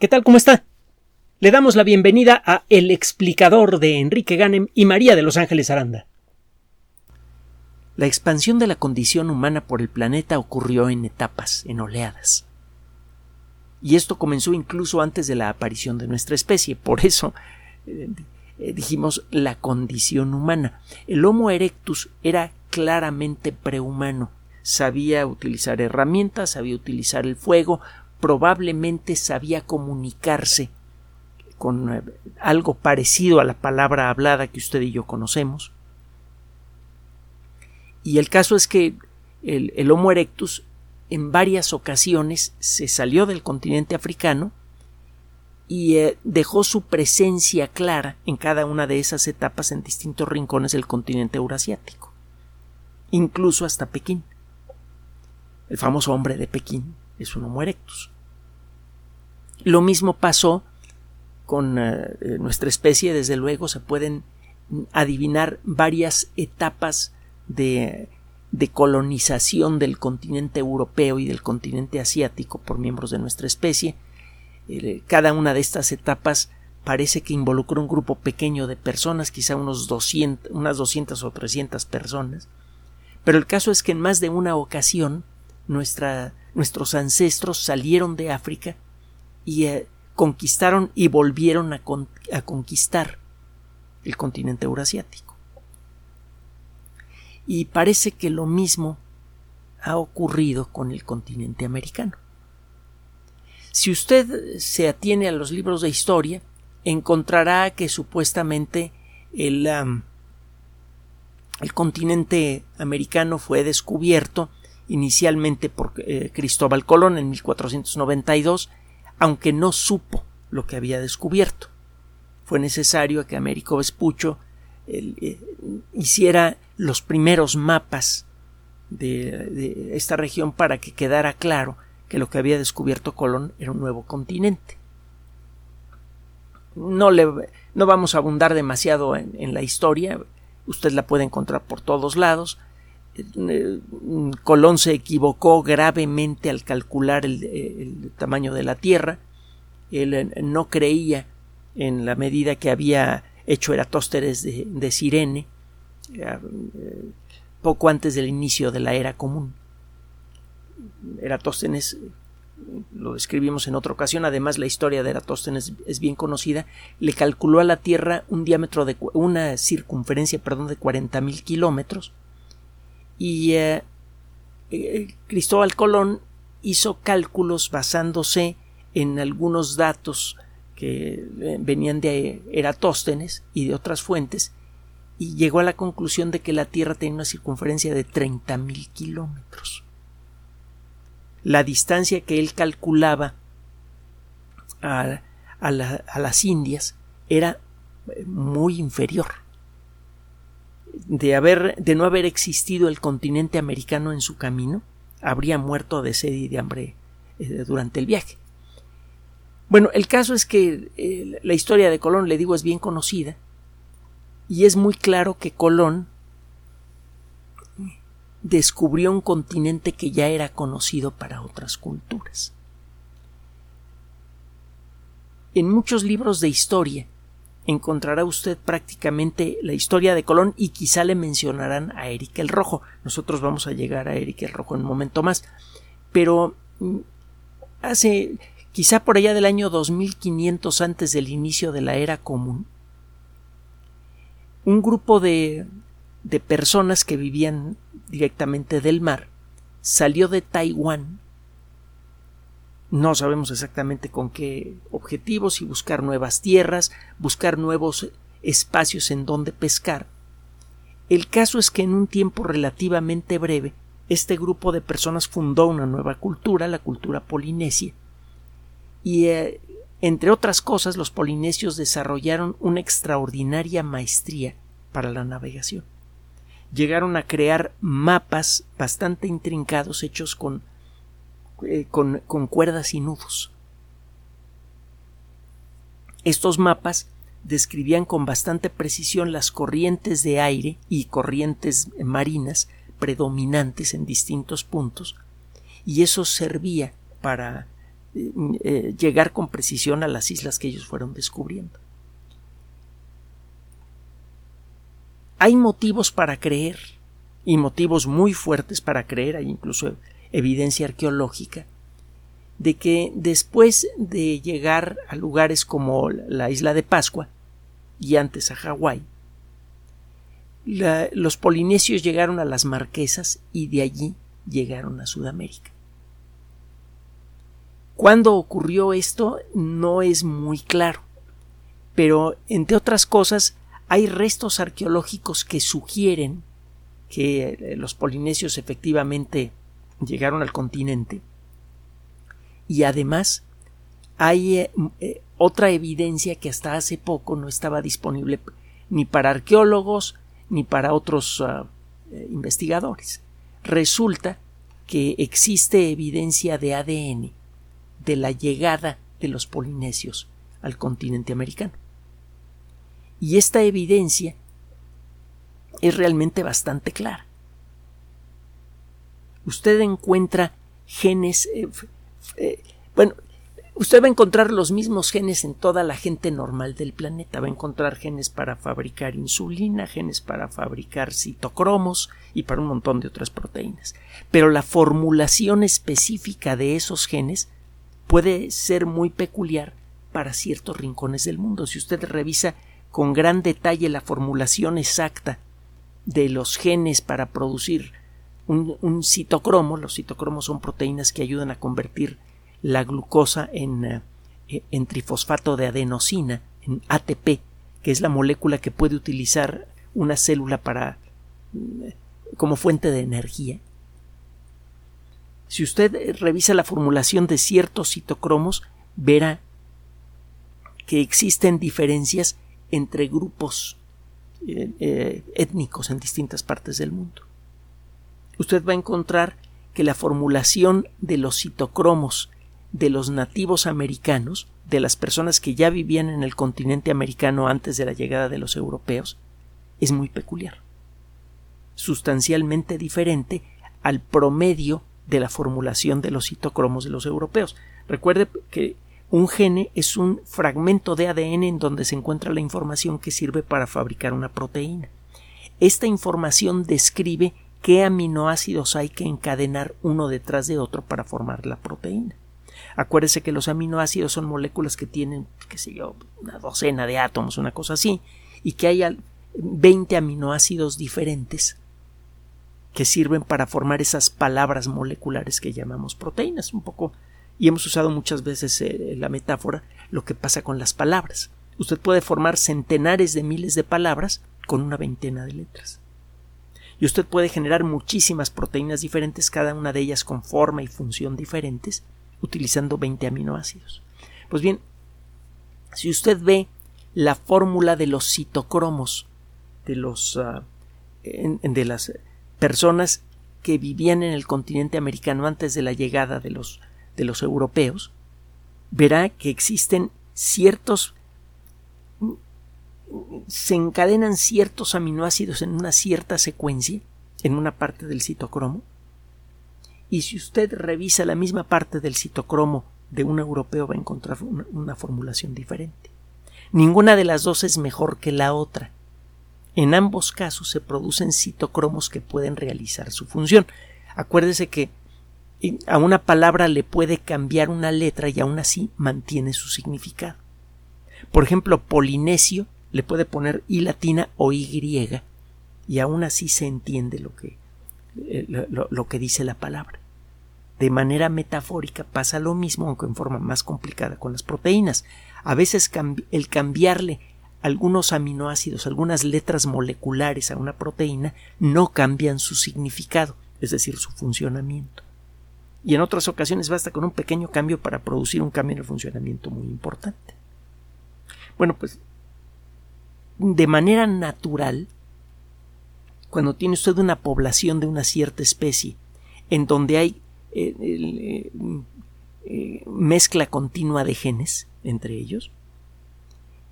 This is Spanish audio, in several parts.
¿Qué tal? ¿Cómo está? Le damos la bienvenida a El explicador de Enrique Ganem y María de Los Ángeles Aranda. La expansión de la condición humana por el planeta ocurrió en etapas, en oleadas. Y esto comenzó incluso antes de la aparición de nuestra especie. Por eso eh, dijimos la condición humana. El Homo erectus era claramente prehumano. Sabía utilizar herramientas, sabía utilizar el fuego, probablemente sabía comunicarse con eh, algo parecido a la palabra hablada que usted y yo conocemos. Y el caso es que el, Homo erectus en varias ocasiones se salió del continente africano y eh, dejó su presencia clara en cada una de esas etapas en distintos rincones del continente eurasiático, incluso hasta Pekín. El famoso hombre de Pekín es un Homo erectus. Lo mismo pasó con eh, eh, nuestra especie, desde luego se pueden adivinar varias etapas de, colonización del continente europeo y del continente asiático por miembros de nuestra especie. Eh, cada una de estas etapas parece que involucró un grupo pequeño de personas, quizá unos 200, unas 200 o 300 personas, pero el caso es que en más de una ocasión nuestros ancestros salieron de África y eh, conquistaron y volvieron a, a conquistar el continente eurasiático. Y parece que lo mismo ha ocurrido con el continente americano. Si usted se atiene a los libros de historia, encontrará que supuestamente el, el continente americano fue descubierto inicialmente por eh, Cristóbal Colón en 1492 aunque no supo lo que había descubierto. Fue necesario que Américo Vespucho eh, hiciera los primeros mapas de, esta región para que quedara claro que lo que había descubierto Colón era un nuevo continente. No, le, no vamos a abundar demasiado en, la historia, usted la puede encontrar por todos lados. Eh, Colón se equivocó gravemente al calcular el, tamaño de la Tierra. Él eh, no creía en la medida que había hecho Eratósteres de, Sirene, eh, poco antes del inicio de la era común. Eratóstenes lo describimos en otra ocasión, además la historia de Eratóstenes es bien conocida, le calculó a la Tierra un diámetro de una circunferencia, perdón, de 40.000 kilómetros, y eh, eh, Cristóbal Colón hizo cálculos basándose en algunos datos que eh, venían de Eratóstenes y de otras fuentes y llegó a la conclusión de que la Tierra tenía una circunferencia de 30.000 kilómetros. La distancia que él calculaba a, a las Indias era muy inferior de, haber, de no haber existido el continente americano en su camino, habría muerto de sed y de hambre eh, durante el viaje. Bueno, el caso es que eh, la historia de Colón, le digo, es bien conocida y es muy claro que Colón descubrió un continente que ya era conocido para otras culturas. En muchos libros de historia encontrará usted prácticamente la historia de Colón y quizá le mencionarán a Eric el Rojo. Nosotros vamos a llegar a Eric el Rojo en un momento más. Pero mm, hace quizá por allá del año 2500 antes del inicio de la era común, un grupo de, de personas que vivían directamente del mar salió de Taiwán no sabemos exactamente con qué objetivos y buscar nuevas tierras, buscar nuevos espacios en donde pescar. El caso es que en un tiempo relativamente breve, este grupo de personas fundó una nueva cultura, la cultura polinesia, y eh, entre otras cosas los polinesios desarrollaron una extraordinaria maestría para la navegación. Llegaron a crear mapas bastante intrincados hechos con eh, con, cuerdas y nudos. Estos mapas describían con bastante precisión las corrientes de aire y corrientes marinas predominantes en distintos puntos, y eso servía para eh, llegar con precisión a las islas que ellos fueron descubriendo. Hay motivos para creer y motivos muy fuertes para creer, hay incluso evidencia arqueológica, de que después de llegar a lugares como la isla de Pascua y antes a Hawái, los polinesios llegaron a las Marquesas y de allí llegaron a Sudamérica. ¿Cuándo ocurrió esto? No es muy claro, pero entre otras cosas hay restos arqueológicos que sugieren que eh, los polinesios efectivamente llegaron al continente y además hay eh, eh, otra evidencia que hasta hace poco no estaba disponible ni para arqueólogos ni para otros ah, investigadores. Resulta que existe evidencia de ADN de la llegada de los polinesios al continente americano. Y esta evidencia es realmente bastante clara. Usted encuentra genes, eh, eh, bueno, usted va a encontrar los mismos genes en toda la gente normal del planeta. Va a encontrar genes para fabricar insulina, genes para fabricar citocromos y para un montón de otras proteínas. Pero la formulación específica de esos genes puede ser muy peculiar para ciertos rincones del mundo. Si usted revisa con gran detalle la formulación exacta de los genes para producir un, citocromo, los citocromos son proteínas que ayudan a convertir la glucosa en, eh, en trifosfato de adenosina, en ATP, que es la molécula que puede utilizar una célula para eh, como fuente de energía. Si usted eh, revisa la formulación de ciertos citocromos, verá que existen diferencias entre grupos eh, étnicos en distintas partes del mundo. Usted va a encontrar que la formulación de los citocromos de los nativos americanos, de las personas que ya vivían en el continente americano antes de la llegada de los europeos, es muy peculiar, sustancialmente diferente al promedio de la formulación de los citocromos de los europeos. Recuerde que un gene es un fragmento de ADN en donde se encuentra la información que sirve para fabricar una proteína. Esta información describe qué aminoácidos hay que encadenar uno detrás de otro para formar la proteína. Acuérdese que los aminoácidos son moléculas que tienen, qué sé yo, una docena de átomos, una cosa así, y que hay 20 aminoácidos diferentes que sirven para formar esas palabras moleculares que llamamos proteínas, un poco y hemos usado muchas veces eh, la metáfora lo que pasa con las palabras. Usted puede formar centenares de miles de palabras con una veintena de letras. Y usted puede generar muchísimas proteínas diferentes, cada una de ellas con forma y función diferentes, utilizando 20 aminoácidos. Pues bien, si usted ve la fórmula de los citocromos de los ah, de las personas que vivían en el continente americano antes de la llegada de los, de los europeos, verá que existen ciertos se encadenan ciertos aminoácidos en una cierta secuencia en una parte del citocromo y si usted revisa la misma parte del citocromo de un europeo va a encontrar una formulación diferente. Ninguna de las dos es mejor que la otra. En ambos casos se producen citocromos que pueden realizar su función. Acuérdese que a una palabra le puede cambiar una letra y aún así mantiene su significado. Por ejemplo, polinesio le puede poner i latina o y y aún así se entiende lo que, eh, lo que dice la palabra. De manera metafórica pasa lo mismo, aunque en forma más complicada con las proteínas. A veces el cambiarle algunos aminoácidos, algunas letras moleculares a una proteína no cambian su significado, es decir, su funcionamiento. Y en otras ocasiones basta con un pequeño cambio para producir un cambio en el funcionamiento muy importante. Bueno, pues de manera natural, cuando tiene usted una población de una cierta especie en donde hay eh, eh, eh, mezcla continua de genes entre ellos,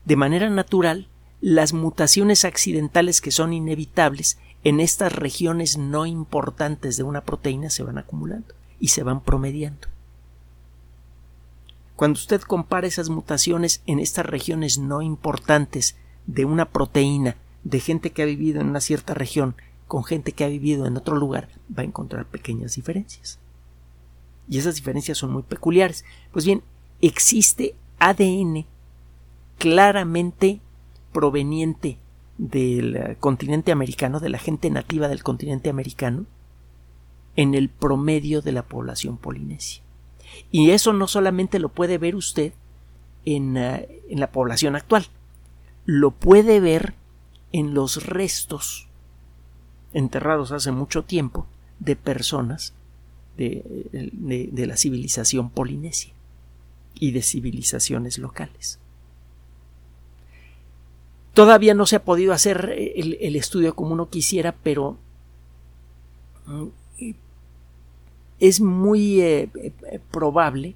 de manera natural, las mutaciones accidentales que son inevitables en estas regiones no importantes de una proteína se van acumulando y se van promediando. Cuando usted compara esas mutaciones en estas regiones no importantes de una proteína de gente que ha vivido en una cierta región con gente que ha vivido en otro lugar, va a encontrar pequeñas diferencias. Y esas diferencias son muy peculiares. Pues bien, existe ADN claramente proveniente del continente americano, de la gente nativa del continente americano, en el promedio de la población polinesia. Y eso no solamente lo puede ver usted en, eh, en la población actual, lo puede ver en los restos enterrados hace mucho tiempo de personas de, de, la civilización polinesia y de civilizaciones locales. Todavía no se ha podido hacer el, el estudio como uno quisiera, pero mm, es muy eh, eh, probable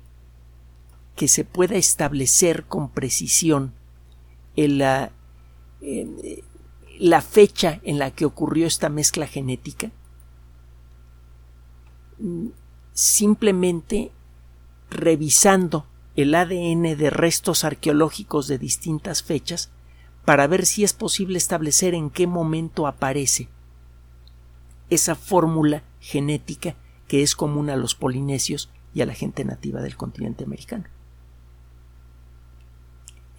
que se pueda establecer con precisión la, fecha en la que ocurrió esta mezcla genética simplemente revisando el ADN de restos arqueológicos de distintas fechas para ver si es posible establecer en qué momento aparece esa fórmula genética que es común a los polinesios y a la gente nativa del continente americano.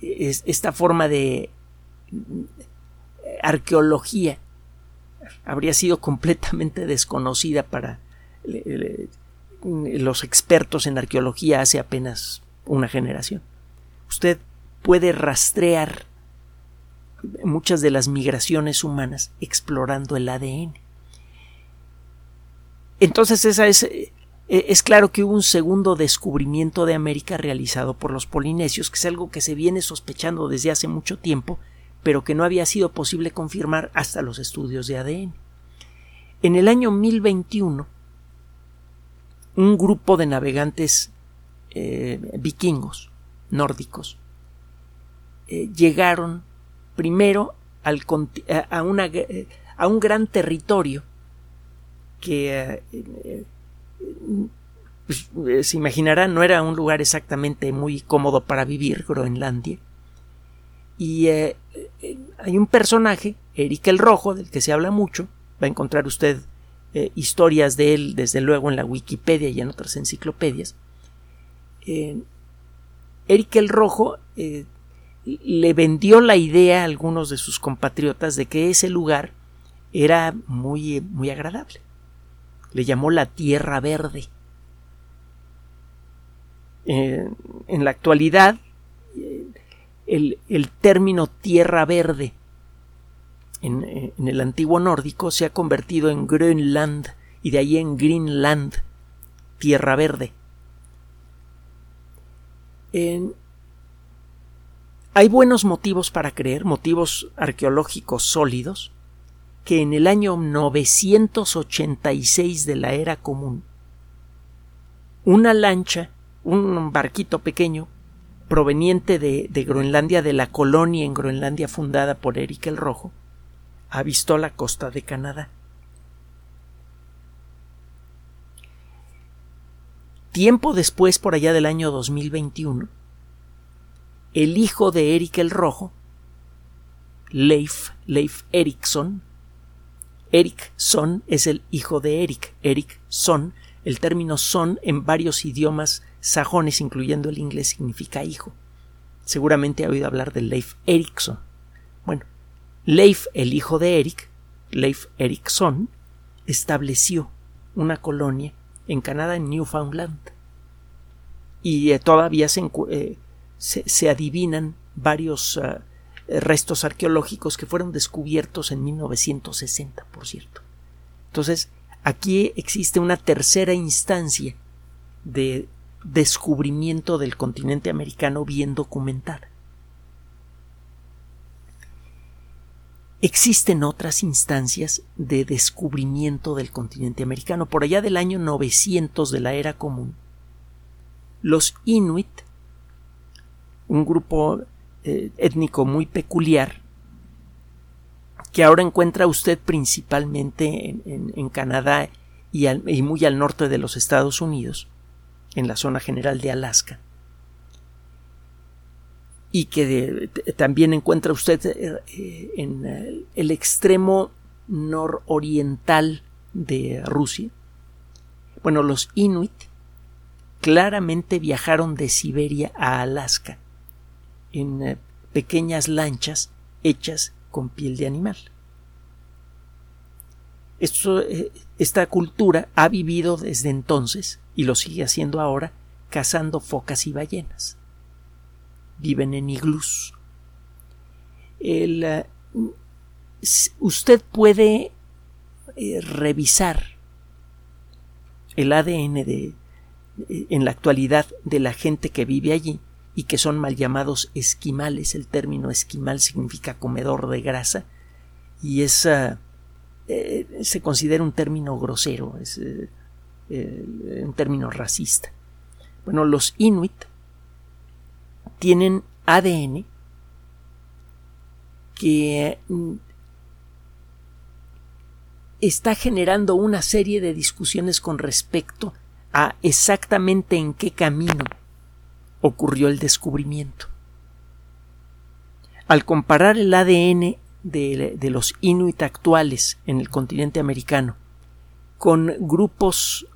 Esta forma de arqueología habría sido completamente desconocida para los expertos en arqueología hace apenas una generación. Usted puede rastrear muchas de las migraciones humanas explorando el ADN. Entonces esa es, eh, es claro que hubo un segundo descubrimiento de América realizado por los polinesios, que es algo que se viene sospechando desde hace mucho tiempo, pero que no había sido posible confirmar hasta los estudios de ADN. En el año 1021, un grupo de navegantes eh, vikingos, nórdicos, eh, llegaron primero al, a, a un gran territorio que eh, pues, eh, se imaginarán no era un lugar exactamente muy cómodo para vivir, Groenlandia. Y eh, hay un personaje, Eric el Rojo, del que se habla mucho, va a encontrar usted historias de él, desde luego, en la Wikipedia y en otras enciclopedias. Eric el Rojo le vendió la idea a algunos de sus compatriotas de que ese lugar era muy, muy agradable le llamó la Tierra Verde. Eh, en la actualidad, el, término Tierra Verde en, en, el antiguo nórdico se ha convertido en Grönland y de ahí en Greenland, Tierra Verde. hay buenos motivos para creer, motivos arqueológicos sólidos, que en el año 986 de la era común, una lancha, un barquito pequeño, proveniente de, Groenlandia, de la colonia en Groenlandia fundada por Eric el Rojo, avistó la costa de Canadá. Tiempo después, por allá del año 2021, el hijo de Eric el Rojo, Leif, Leif Eric Son es el hijo de Eric. Eric Son. El término son en varios idiomas sajones, incluyendo el inglés, significa hijo. Seguramente ha oído hablar de Leif Erikson. Bueno, Leif, el hijo de Eric, Leif Erikson, estableció una colonia en Canadá, en Newfoundland. Y eh, todavía eh, se, se, adivinan varios eh, restos arqueológicos que fueron descubiertos en 1960, por cierto. Entonces, aquí existe una tercera instancia de descubrimiento del continente americano bien documentada. Existen otras instancias de descubrimiento del continente americano. Por allá del año 900 de la era común, los Inuit, un grupo eh, étnico muy peculiar que ahora encuentra usted principalmente en, Canadá y, muy al norte de los Estados Unidos, en la zona general de Alaska. y que también encuentra usted eh, en el extremo nororiental de Rusia. Bueno, los Inuit claramente viajaron de Siberia a Alaska en eh, pequeñas lanchas hechas con piel de animal. Eh, esta cultura ha vivido desde entonces, y lo sigue haciendo ahora, cazando focas y ballenas. Viven en iglús. Eh, usted puede revisar el ADN de, en la actualidad de la gente que vive allí y que son mal llamados esquimales. El término esquimal significa comedor de grasa y es, ah, eh, se considera un término grosero, es eh, eh, un término racista. Bueno, los inuit tienen ADN que mm, está generando una serie de discusiones con respecto a exactamente en qué camino ocurrió el descubrimiento. Al comparar el ADN de, los inuit actuales en el continente americano con grupos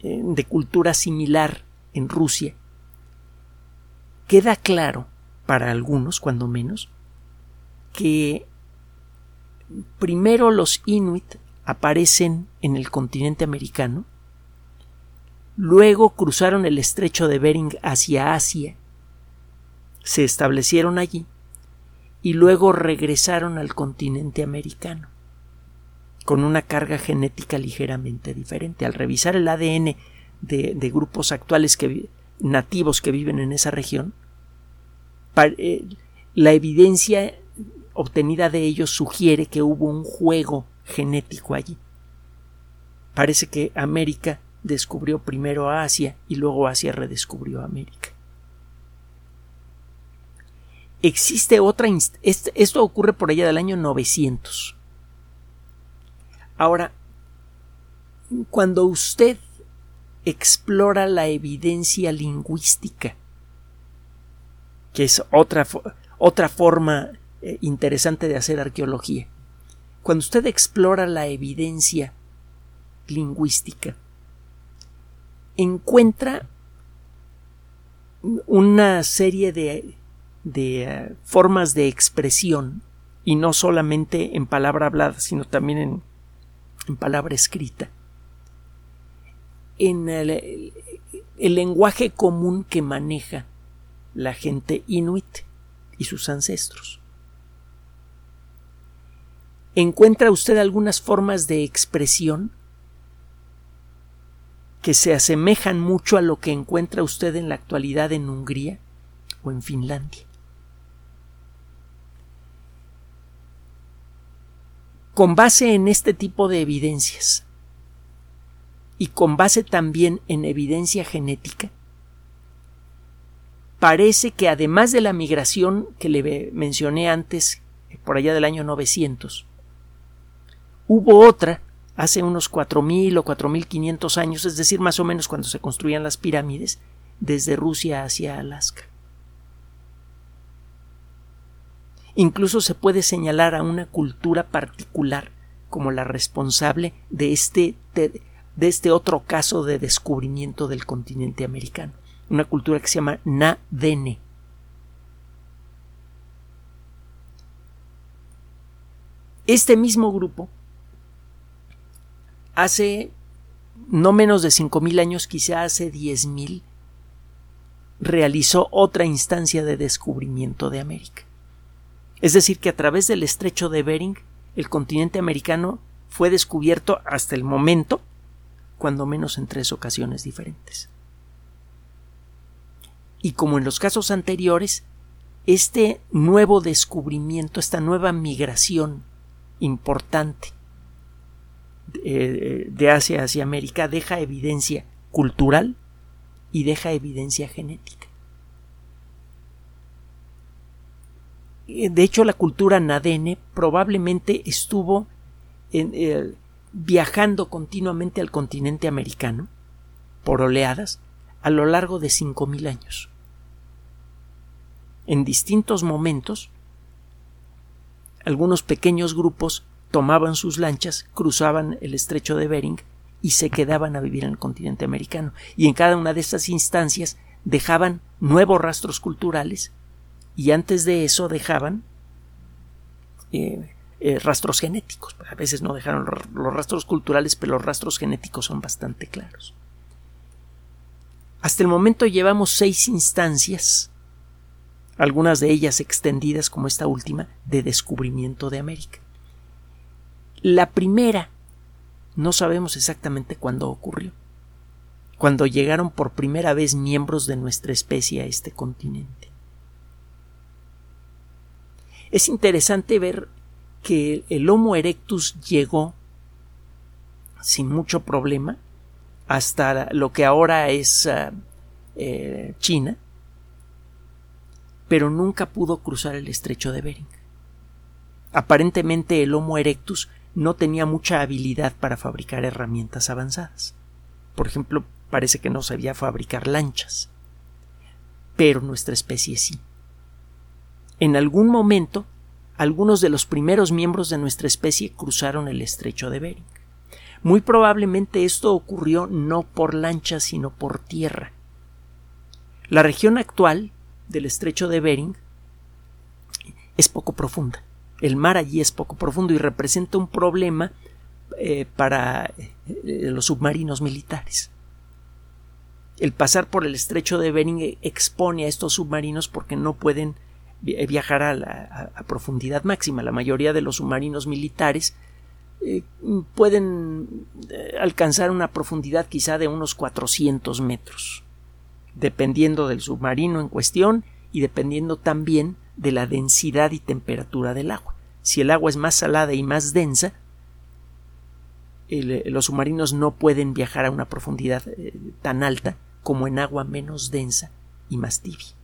eh, de cultura similar en Rusia, queda claro, para algunos cuando menos, que primero los inuit aparecen en el continente americano Luego cruzaron el estrecho de Bering hacia Asia, se establecieron allí y luego regresaron al continente americano con una carga genética ligeramente diferente. Al revisar el ADN de, grupos actuales nativos que viven en esa región, eh, la evidencia obtenida de ellos sugiere que hubo un juego genético allí. Parece que América descubrió primero a Asia y luego Asia redescubrió América. Existe otra. Esto ocurre por allá del año 900. Ahora, cuando usted explora la evidencia lingüística, que es otra, otra forma eh, interesante de hacer arqueología, cuando usted explora la evidencia lingüística, encuentra una serie de, de eh, formas de expresión y no solamente en palabra hablada, sino también en, en palabra escrita. En el, el lenguaje común que maneja la gente inuit y sus ancestros. ¿Encuentra usted algunas formas de expresión que se asemejan mucho a lo que encuentra usted en la actualidad en Hungría o en Finlandia. Con base en este tipo de evidencias y con base también en evidencia genética, parece que además de la migración que le mencioné antes, por allá del año 900, hubo otra hace unos 4.000 o 4.500 años, es decir, más o menos cuando se construían las pirámides, desde Rusia hacia Alaska. Incluso se puede señalar a una cultura particular como la responsable de este, de, este otro caso de descubrimiento del continente americano, una cultura que se llama Na-Dene. Este mismo grupo hace no menos de 5.000 años, quizá hace 10.000, realizó otra instancia de descubrimiento de América. Es decir, que a través del estrecho de Bering, el continente americano fue descubierto hasta el momento, cuando menos en tres ocasiones diferentes. Y como en los casos anteriores, este nuevo descubrimiento, esta nueva migración importante eh, de Asia hacia América deja evidencia cultural y deja evidencia genética. De hecho, la cultura nadene probablemente estuvo eh, viajando continuamente al continente americano por oleadas a lo largo de 5.000 años. en distintos momentos, algunos pequeños grupos tomaban sus lanchas, cruzaban el estrecho de Bering y se quedaban a vivir en el continente americano. Y en cada una de estas instancias dejaban nuevos rastros culturales y antes de eso dejaban eh, eh, rastros genéticos. A veces no dejaron los rastros culturales, pero los rastros genéticos son bastante claros. Hasta el momento llevamos seis instancias, algunas de ellas extendidas como esta última, de descubrimiento de América. La primera no sabemos exactamente cuándo ocurrió, cuando llegaron por primera vez miembros de nuestra especie a este continente. Es interesante ver que el Homo erectus llegó sin mucho problema hasta lo que ahora es ah, eh, China, pero nunca pudo cruzar el estrecho de Bering. Aparentemente el Homo erectus no tenía mucha habilidad para fabricar herramientas avanzadas. Por ejemplo, parece que no sabía fabricar lanchas. Pero nuestra especie sí. En algún momento, algunos de los primeros miembros de nuestra especie cruzaron el estrecho de Bering. Muy probablemente esto ocurrió no por lancha, sino por tierra. La región actual del estrecho de Bering es poco profunda. El mar allí es poco profundo y representa un problema eh, para eh, los submarinos militares. El pasar por el estrecho de Bering expone a estos submarinos porque no pueden viajar a, la, profundidad máxima. La mayoría de los submarinos militares eh, pueden eh, alcanzar una profundidad quizá de unos 400 metros, dependiendo del submarino en cuestión y dependiendo también de la densidad y temperatura del agua. Si el agua es más salada y más densa, eh, los submarinos no pueden viajar a una profundidad tan alta como en agua menos densa y más tibia.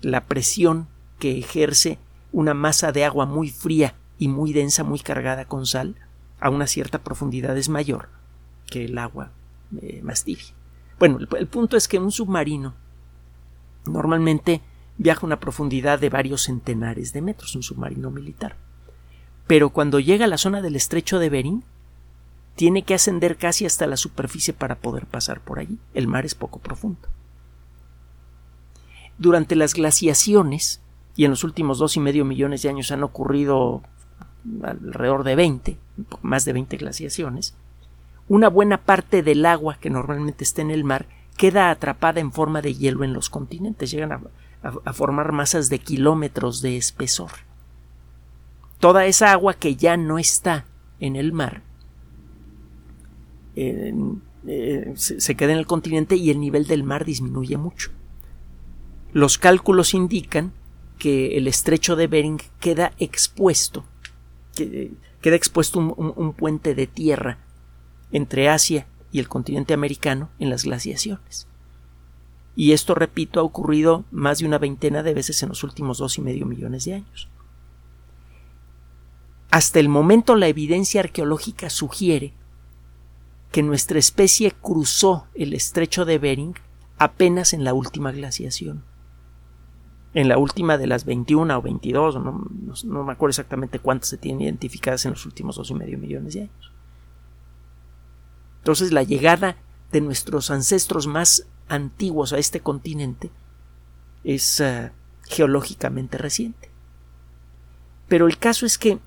La presión que ejerce una masa de agua muy fría y muy densa, muy cargada con sal, a una cierta profundidad es mayor que el agua eh, más tibia. Bueno, el, punto es que un submarino normalmente viaja a una profundidad de varios centenares de metros, un submarino militar. Pero cuando llega a la zona del estrecho de Bering, tiene que ascender casi hasta la superficie para poder pasar por allí. El mar es poco profundo. Durante las glaciaciones, y en los últimos dos y medio millones de años han ocurrido alrededor de 20, más de 20 glaciaciones, una buena parte del agua que normalmente está en el mar queda atrapada en forma de hielo en los continentes, llegan a, formar masas de kilómetros de espesor. Toda esa agua que ya no está en el mar eh, se queda en el continente y el nivel del mar disminuye mucho. Los cálculos indican que el estrecho de Bering queda expuesto queda expuesto un, puente de tierra entre Asia y el continente americano en las glaciaciones. Y esto, repito, ha ocurrido más de una veintena de veces en los últimos dos y medio millones de años. Hasta el momento la evidencia arqueológica sugiere que nuestra especie cruzó el estrecho de Bering apenas en la última glaciación en la última de las 21 o 22, no, no, me acuerdo exactamente cuántas se tienen identificadas en los últimos dos y medio millones de años. Entonces la llegada de nuestros ancestros más antiguos a este continente es eh, geológicamente reciente. Pero el caso es que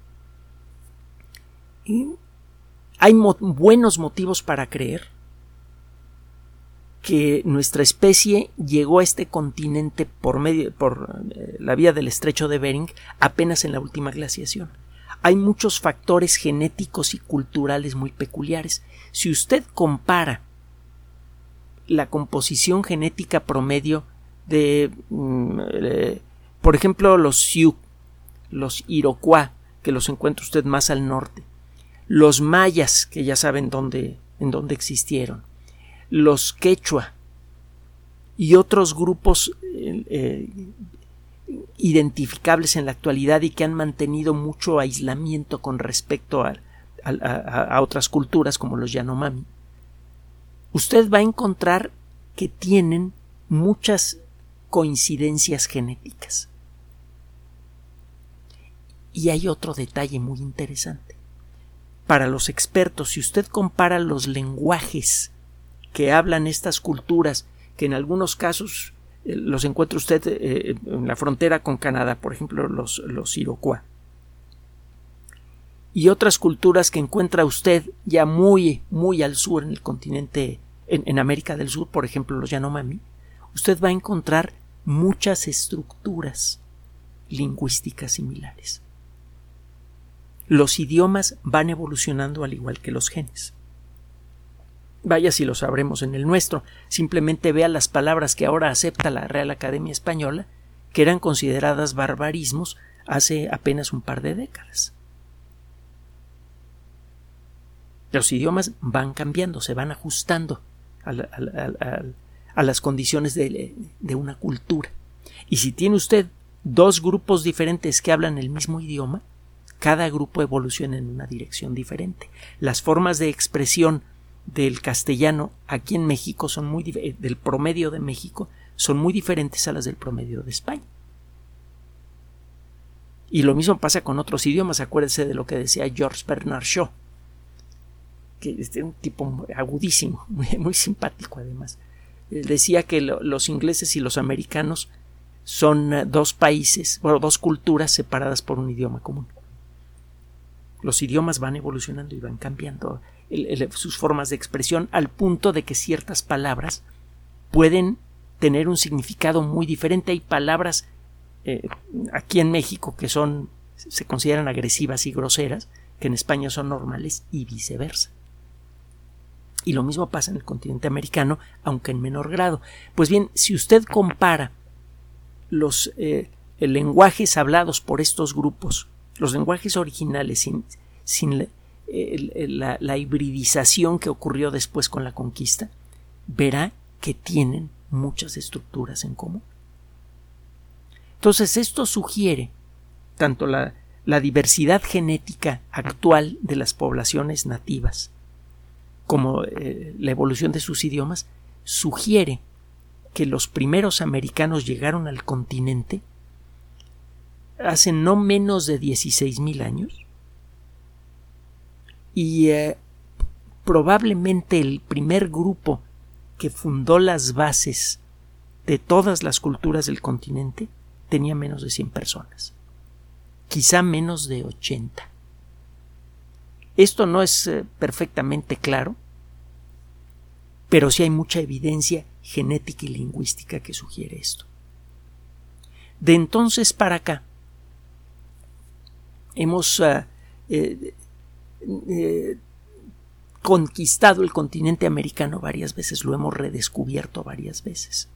hay buenos motivos para creer que nuestra especie llegó a este continente por medio por eh, la vía del estrecho de Bering apenas en la última glaciación. Hay muchos factores genéticos y culturales muy peculiares. Si usted compara la composición genética promedio de, mm, eh, por ejemplo, los Sioux, los Iroquois, que los encuentra usted más al norte, los mayas, que ya saben dónde, en dónde existieron, los quechua y otros grupos eh, eh, identificables en la actualidad y que han mantenido mucho aislamiento con respecto a, a, otras culturas como los Yanomami, usted va a encontrar que tienen muchas coincidencias genéticas. Y hay otro detalle muy interesante. Para los expertos, si usted compara los lenguajes que hablan estas culturas, que en algunos casos eh, los encuentra usted eh, en la frontera con Canadá, por ejemplo, los, los Iroquois, y otras culturas que encuentra usted ya muy, muy al sur en el continente, en, América del Sur, por ejemplo, los Yanomami, usted va a encontrar muchas estructuras lingüísticas similares. Los idiomas van evolucionando al igual que los genes. Vaya si lo sabremos en el nuestro. Simplemente vea las palabras que ahora acepta la Real Academia Española, que eran consideradas barbarismos hace apenas un par de décadas. Los idiomas van cambiando, se van ajustando a, las condiciones de, una cultura. Y si tiene usted dos grupos diferentes que hablan el mismo idioma, cada grupo evoluciona en una dirección diferente. Las formas de expresión del castellano aquí en México son muy eh, del promedio de México son muy diferentes a las del promedio de España. Y lo mismo pasa con otros idiomas. Acuérdense de lo que decía George Bernard Shaw, que un tipo agudísimo, muy, simpático además. Decía que los ingleses y los americanos son eh, dos países, bueno, dos culturas separadas por un idioma común. Los idiomas van evolucionando y van cambiando sus formas de expresión al punto de que ciertas palabras pueden tener un significado muy diferente. Hay palabras eh, aquí en México que son se consideran agresivas y groseras, que en España son normales y viceversa. Y lo mismo pasa en el continente americano, aunque en menor grado. Pues bien, si usted compara los eh, lenguajes hablados por estos grupos los lenguajes originales sin, sin la, hibridización que ocurrió después con la conquista, verá que tienen muchas estructuras en común. Entonces esto sugiere tanto la diversidad genética actual de las poblaciones nativas como eh, la evolución de sus idiomas, sugiere que los primeros americanos llegaron al continente hace no menos de 16.000 años y eh, probablemente el primer grupo que fundó las bases de todas las culturas del continente tenía menos de 100 personas, quizá menos de 80. Esto no es eh, perfectamente claro, pero sí hay mucha evidencia genética y lingüística que sugiere esto. De entonces para acá, hemos ah, eh, eh, conquistado el continente americano varias veces, lo hemos redescubierto varias veces.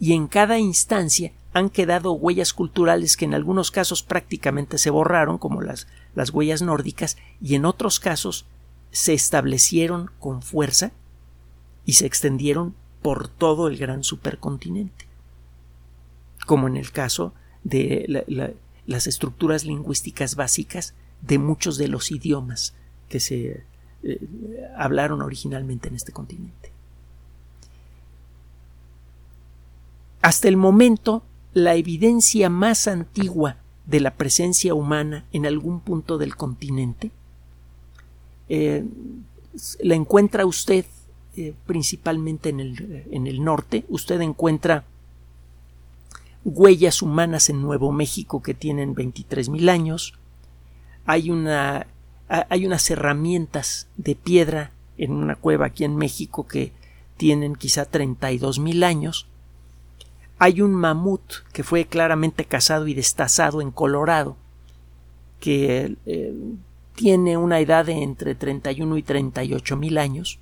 Y en cada instancia han quedado huellas culturales que en algunos casos prácticamente se borraron, como las, las huellas nórdicas, y en otros casos se establecieron con fuerza y se extendieron por todo el gran supercontinente. Como en el caso de la, las estructuras lingüísticas básicas de muchos de los idiomas que se eh, hablaron originalmente en este continente. Hasta el momento, la evidencia más antigua de la presencia humana en algún punto del continente eh, la encuentra usted eh, principalmente en el, en el norte. Usted encuentra huellas humanas en Nuevo México que tienen 23.000 años. Hay, una, hay unas herramientas de piedra en una cueva aquí en México que tienen quizá 32.000 años. Hay un mamut que fue claramente cazado y destazado en Colorado, que eh, tiene una edad de entre 31 y 38 mil años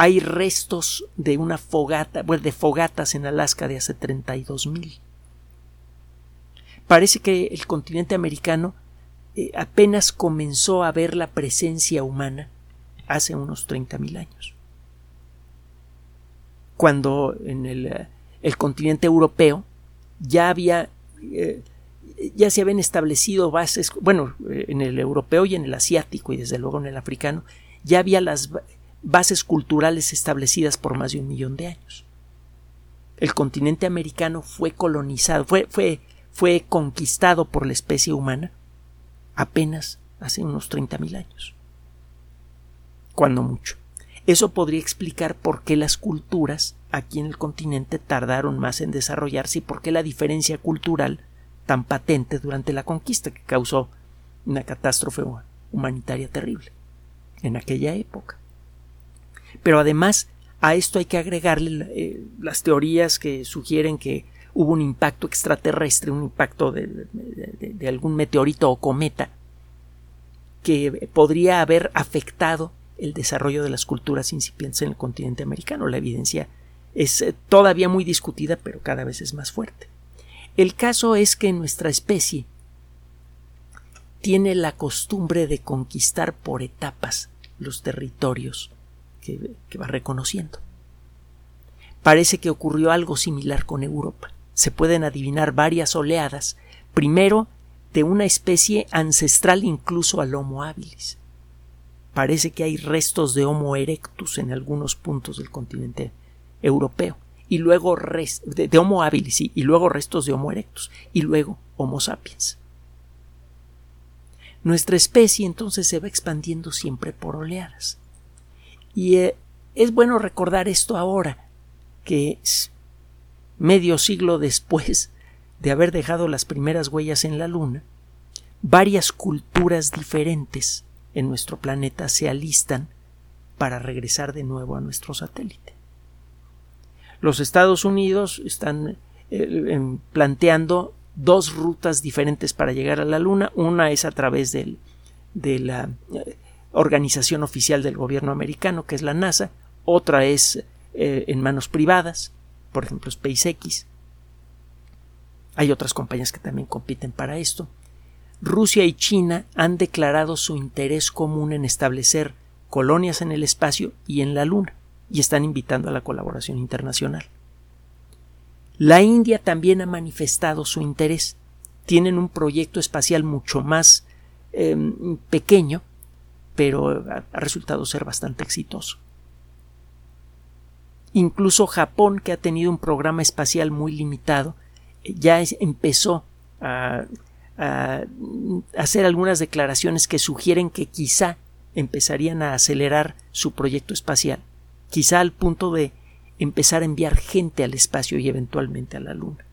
hay restos de una fogata, bueno, de fogatas en Alaska de hace 32 mil. Parece que el continente americano eh, apenas comenzó a ver la presencia humana hace unos 30 mil años. Cuando en el, eh, el continente europeo ya había eh, ya se habían establecido bases, bueno, en el europeo y en el asiático y desde luego en el africano, ya había las bases culturales establecidas por más de un millón de años. el continente americano fue colonizado, fue, fue, fue conquistado por la especie humana apenas hace unos 30.000 años. Cuando mucho. Eso podría explicar por qué las culturas aquí en el continente tardaron más en desarrollarse y por qué la diferencia cultural tan patente durante la conquista que causó una catástrofe humanitaria terrible en aquella época. Pero además a esto hay que agregarle eh, las teorías que sugieren que hubo un impacto extraterrestre, un impacto de, de, algún meteorito o cometa que podría haber afectado el desarrollo de las culturas incipientes en el continente americano. La evidencia es eh, todavía muy discutida, pero cada vez es más fuerte. El caso es que nuestra especie tiene la costumbre de conquistar por etapas los territorios que, va reconociendo. Parece que ocurrió algo similar con Europa. Se pueden adivinar varias oleadas, primero de una especie ancestral incluso al Homo habilis. Parece que hay restos de Homo erectus en algunos puntos del continente europeo, y luego de, Homo habilis y luego restos de Homo erectus, y luego Homo sapiens. Nuestra especie entonces se va expandiendo siempre por oleadas. Y eh, es bueno recordar esto ahora, que medio siglo después de haber dejado las primeras huellas en la Luna, varias culturas diferentes en nuestro planeta se alistan para regresar de nuevo a nuestro satélite. Los Estados Unidos están eh, planteando dos rutas diferentes para llegar a la Luna. Una es a través de la eh, organización oficial del gobierno americano, que es la NASA. Otra es eh, en manos privadas, por ejemplo SpaceX. Hay otras compañías que también compiten para esto. Rusia y China han declarado su interés común en establecer colonias en el espacio y en la Luna, y están invitando a la colaboración internacional. La India también ha manifestado su interés. Tienen un proyecto espacial mucho más em, pequeño, pero ha, resultado ser bastante exitoso. Incluso Japón, que ha tenido un programa espacial muy limitado, ya empezó a, hacer algunas declaraciones que sugieren que quizá empezarían a acelerar su proyecto espacial, quizá al punto de empezar a enviar gente al espacio y eventualmente a la Luna.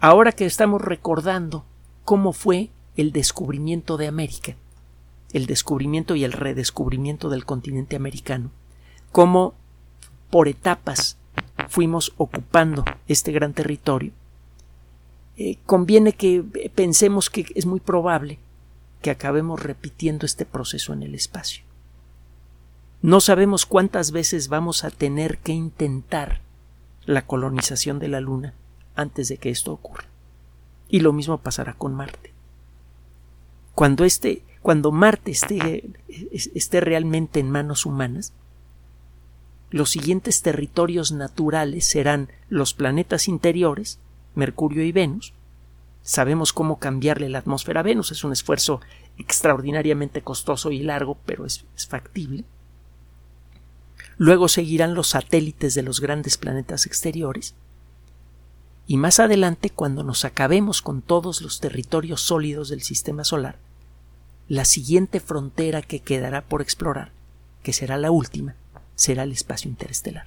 Ahora que estamos recordando cómo fue el descubrimiento de América, el descubrimiento y el redescubrimiento del continente americano, cómo por etapas fuimos ocupando este gran territorio, eh, conviene que pensemos que es muy probable que acabemos repitiendo este proceso en el espacio. No sabemos cuántas veces vamos a tener que intentar la colonización de la Luna antes de que esto ocurra. Y lo mismo pasará con Marte. Cuando este, cuando Marte esté, esté realmente en manos humanas, los siguientes territorios naturales serán los planetas interiores, Mercurio y Venus. Sabemos cómo cambiarle la atmósfera a Venus, es un esfuerzo extraordinariamente costoso y largo, pero es factible luego seguirán los satélites de los grandes planetas exteriores, y más adelante, cuando nos acabemos con todos los territorios sólidos del sistema solar, la siguiente frontera que quedará por explorar, que será la última, será el espacio interestelar.